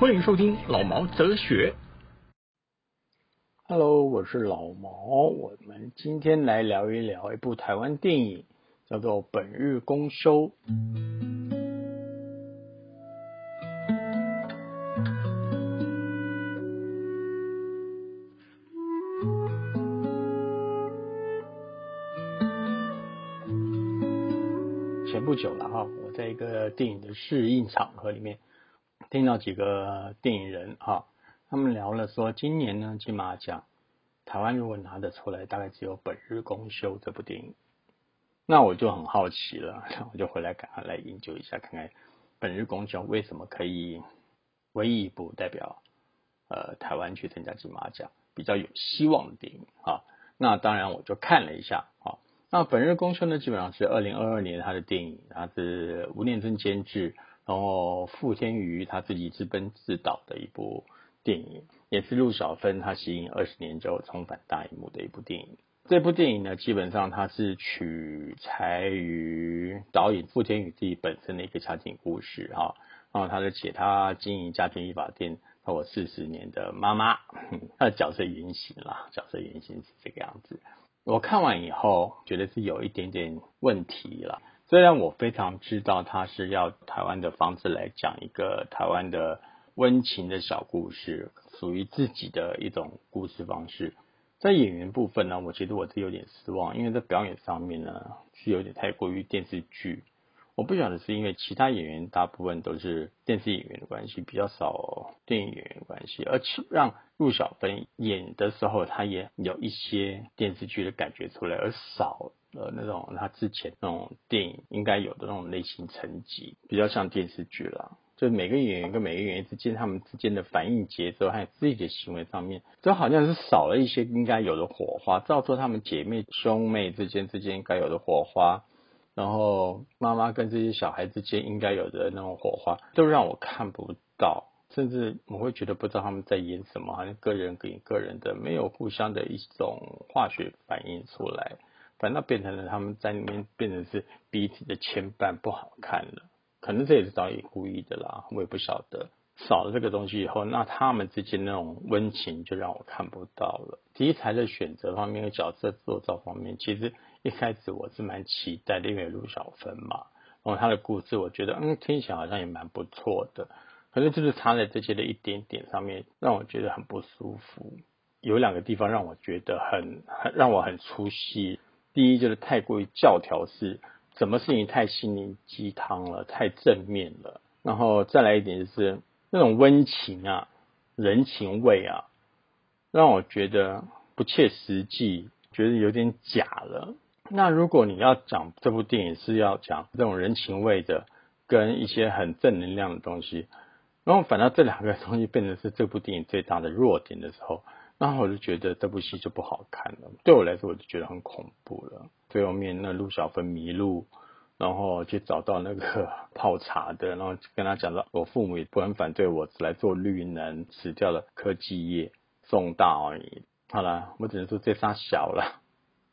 欢迎收听老毛哲学。Hello，我是老毛。我们今天来聊一聊一部台湾电影，叫做《本日公休》。前不久了哈，我在一个电影的试映场合里面听到几个电影人哈，他们聊了说，今年呢金马奖台湾如果拿得出来，大概只有《本日公休》这部电影。那我就很好奇了，我就回来赶快来研究一下，看看《本日公休》为什么可以唯一一部代表呃台湾去参加金马奖比较有希望的电影啊。那当然我就看了一下啊。那《本日公休》呢，基本上是二零二二年他的电影，他是吴念真监制，然后傅天瑜他自己自编自导的一部电影，也是陆小芬她吸引二十年之后重返大荧幕的一部电影。这部电影呢，基本上它是取材于导演傅天宇自己本身的一个家庭故事哈，然后他的写他经营家庭理发店超过四十年的妈妈，他的角色原型啦，角色原型是这个样子。我看完以后觉得是有一点点问题了，虽然我非常知道他是要台湾的方式来讲一个台湾的温情的小故事，属于自己的一种故事方式。在演员部分呢，我觉得我是有点失望，因为在表演上面呢是有点太过于电视剧。我不晓得是因为其他演员大部分都是电视演员的关系，比较少电影演员关系，而且让陆小芬演的时候，她也有一些电视剧的感觉出来，而少呃那种他之前那种电影应该有的那种类型层级，比较像电视剧啦。就每个演员跟每个演员之间，他们之间的反应节奏还有自己的行为上面，都好像是少了一些应该有的火花。照说他们姐妹兄妹之间之间该有的火花，然后妈妈跟这些小孩之间应该有的那种火花，都让我看不到，甚至我会觉得不知道他们在演什么，好像个人给个人的没有互相的一种化学反应出来，反倒变成了他们在里面变成是彼此的牵绊，不好看了。可能这也是导演故意的啦，我也不晓得。少了这个东西以后，那他们之间那种温情就让我看不到了。题材的选择方面和角色塑造方面，其实一开始我是蛮期待的，因为陆小芬嘛，然后他的故事我觉得嗯听起来好像也蛮不错的，可是就是差在这些的一点点上面，让我觉得很不舒服。有两个地方让我觉得很很让我很出戏。第一就是太过于教条式。什么事情太心灵鸡汤了，太正面了，然后再来一点就是那种温情啊、人情味啊，让我觉得不切实际，觉得有点假了。那如果你要讲这部电影是要讲这种人情味的，跟一些很正能量的东西，然后反倒这两个东西变成是这部电影最大的弱点的时候，然后我就觉得这部戏就不好看了。对我来说，我就觉得很恐怖了。最后面那陆小芬迷路，然后去找到那个 泡茶的，然后跟他讲到我父母也不很反对我来做绿能，辞掉了科技业，送大而已。好了，我只能说这仨小了，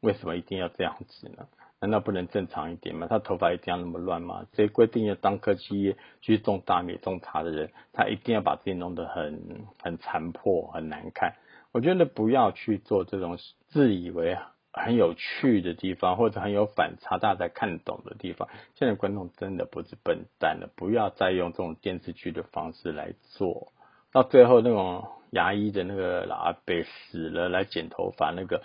为什么一定要这样子呢？难道不能正常一点吗？他头发一定要那么乱吗？谁规定要当科技业去种大米种茶的人，他一定要把自己弄得很很残破很难看？我觉得不要去做这种自以为很有趣的地方，或者很有反差，大家才看懂的地方。现在观众真的不是笨蛋了，不要再用这种电视剧的方式来做。到最后那种牙医的那个老阿伯死了来剪头发那个，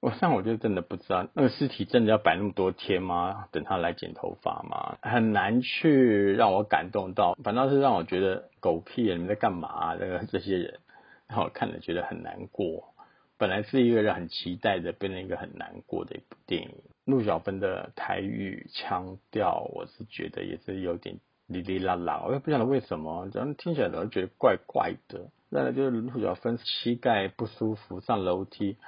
我像我就真的不知道那个尸体真的要摆那么多天吗？等他来剪头发吗？很难去让我感动到，反倒是让我觉得狗屁，你们在干嘛？这个这些人让我看了觉得很难过。本来是一个很期待的，变成一个很难过的一部电影。陆小芬的台语腔调，我是觉得也是有点哩哩啦啦，我也不晓得为什么，反正听起来总是觉得怪怪的。再来就是陆小芬膝盖不舒服上楼梯，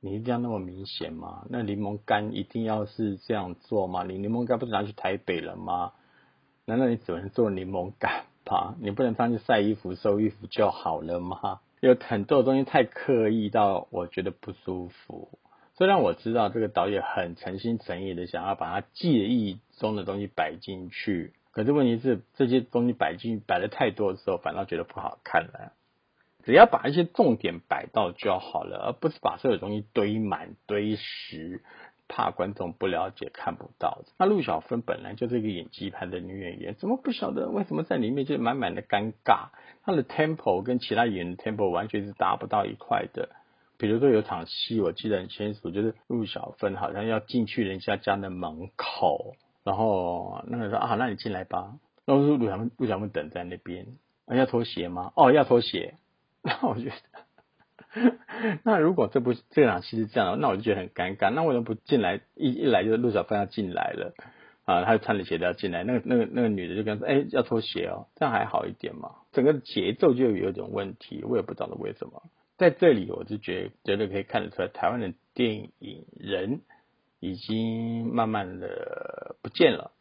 你一定要那么明显吗？那柠檬干一定要是这样做吗？你柠檬干不是拿去台北了吗？难道你只能做柠檬干吧？你不能上去晒衣服、收衣服就好了吗？有很多东西太刻意到我觉得不舒服。虽然我知道这个导演很诚心诚意的想要把他记忆中的东西摆进去，可是问题是这些东西摆进摆的太多的时候，反倒觉得不好看了。只要把一些重点摆到就好了，而不是把所有东西堆满堆实，怕观众不了解看不到。那陆小芬本来就是一个演技派的女演员，怎么不晓得为什么在里面就满满的尴尬？她的 tempo 跟其他演员的 tempo 完全是达不到一块的。比如说有场戏，我记得很清楚，就是陆小芬好像要进去人家家的门口，然后那个说啊，那你进来吧。然后陆小芬陆小芬等在那边，要脱鞋吗？哦，要脱鞋。那我觉得，那如果这部这场戏是这样的，那我就觉得很尴尬。那为什么不进来？一一来就是陆小芬要进来了啊，他穿着鞋子要进来。那个那个那个女的就跟他说：“哎，要脱鞋哦。”这样还好一点嘛。整个节奏就有点问题，我也不知道为什么。在这里，我就觉觉得可以看得出来，台湾的电影人已经慢慢的不见了。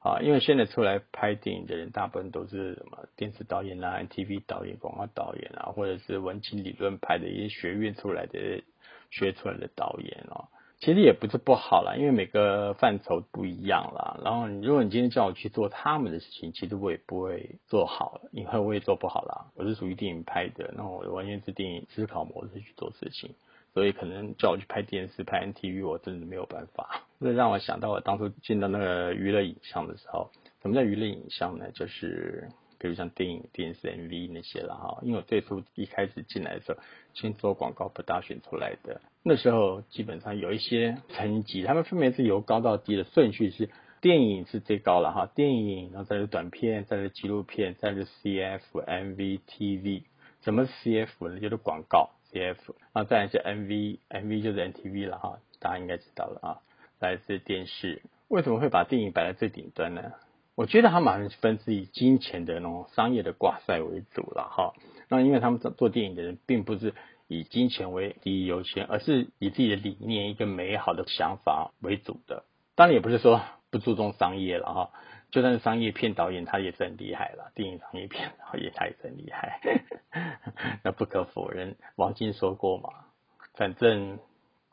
啊，因为现在出来拍电影的人，大部分都是什么电视导演啊、TV 导演、广告导演啊，或者是文青理论派的一些学院出来的学出来的导演哦。其实也不是不好啦，因为每个范畴不一样啦。然后，如果你今天叫我去做他们的事情，其实我也不会做好，以后我也做不好啦。我是属于电影拍的，那我完全是电影思考模式去做事情。所以可能叫我去拍电视、拍 NTV，我真的没有办法。这让我想到我当初进到那个娱乐影像的时候，什么叫娱乐影像呢？就是比如像电影、电视、MV 那些了哈。因为我最初一开始进来的时候，先做广告不大选出来的，那时候基本上有一些层级，他们分别是由高到低的顺序是：电影是最高了哈，电影，然后再是短片，再是纪录片，再是 CF、MV、TV。什么是 CF 呢？就是广告。C.F. 啊，再来是 M.V.，M.V. 就是 N.T.V. 了哈，大家应该知道了啊。来自电视，为什么会把电影摆在最顶端呢？我觉得他马上是分是以金钱的那种商业的挂帅为主了哈。那因为他们做做电影的人，并不是以金钱为第一优先，而是以自己的理念、一个美好的想法为主的。当然也不是说不注重商业了哈。就算是商业片导演，他也是很厉害了。电影商业片导演他也是很厉害，那不可否认。王晶说过嘛，反正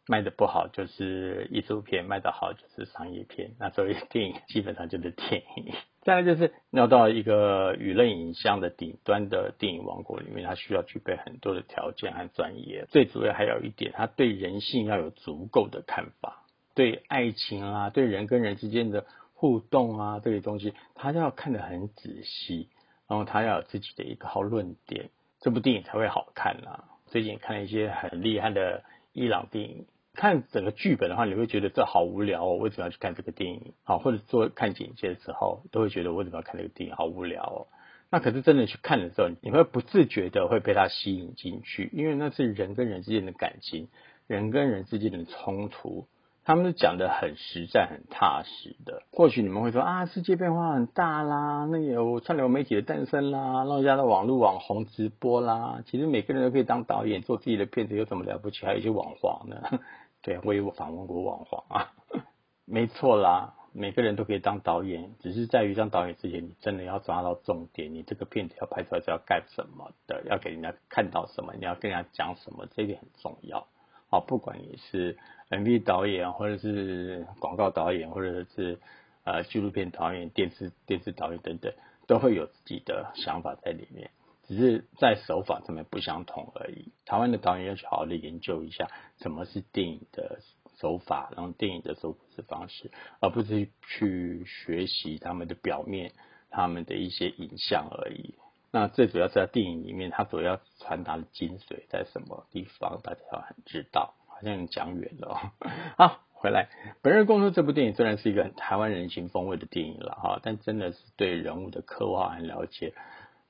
卖的不好就是艺术片，卖的好就是商业片。那所以 电影基本上就是电影。再来就是要到一个娱乐影像的顶端的电影王国里面，它需要具备很多的条件和专业。最主要还有一点，他对人性要有足够的看法，对爱情啊，对人跟人之间的。互动啊，这些东西他要看得很仔细，然后他要有自己的一套论点，这部电影才会好看啊。最近看了一些很厉害的伊朗电影，看整个剧本的话，你会觉得这好无聊哦，为什么要去看这个电影？好，或者做看简介的时候，都会觉得为什么要看这个电影？好无聊哦。那可是真的去看的时候，你会不自觉的会被它吸引进去，因为那是人跟人之间的感情，人跟人之间的冲突。他们都讲的很实在、很踏实的。或许你们会说啊，世界变化很大啦，那有串流媒体的诞生啦，让家的网络网红直播啦。其实每个人都可以当导演，做自己的片子，有什么了不起？还有一些网黄呢。对，我也访问过网黄啊，没错啦，每个人都可以当导演，只是在于当导演之前，你真的要抓到重点，你这个片子要拍出来是要干什么的，要给人家看到什么，你要跟人家讲什么，这一点很重要。好，不管你是 MV 导演，或者是广告导演，或者是呃纪录片导演、电视电视导演等等，都会有自己的想法在里面，只是在手法上面不相同而已。台湾的导演要去好好的研究一下什么是电影的手法，然后电影的手制方式，而不是去学习他们的表面、他们的一些影像而已。那最主要是在电影里面，它主要传达的精髓在什么地方？大家要很知道，好像讲远了。好，回来，《本日公司》这部电影虽然是一个台湾人情风味的电影了哈，但真的是对人物的刻画和了解，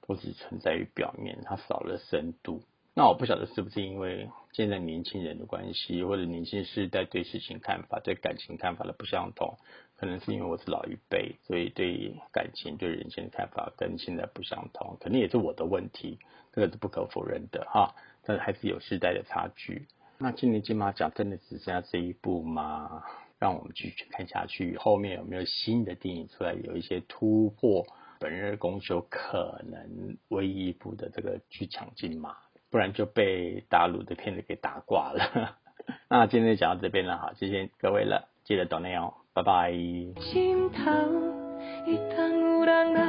都只存在于表面，它少了深度。那我不晓得是不是因为现在年轻人的关系，或者年轻世代对事情看法、对感情看法的不相同，可能是因为我是老一辈，所以对感情、对人性的看法跟现在不相同，肯定也是我的问题，这个是不可否认的哈。但是还是有时代的差距。那今年金马奖真的只剩下这一部吗？让我们继续看下去，后面有没有新的电影出来，有一些突破？本日公休可能唯一一部的这个去抢金马，不然就被大陆的片子给打挂了。那今天就讲到这边了，好，谢谢各位了，记得懂内哦，拜拜。心头一旦有人留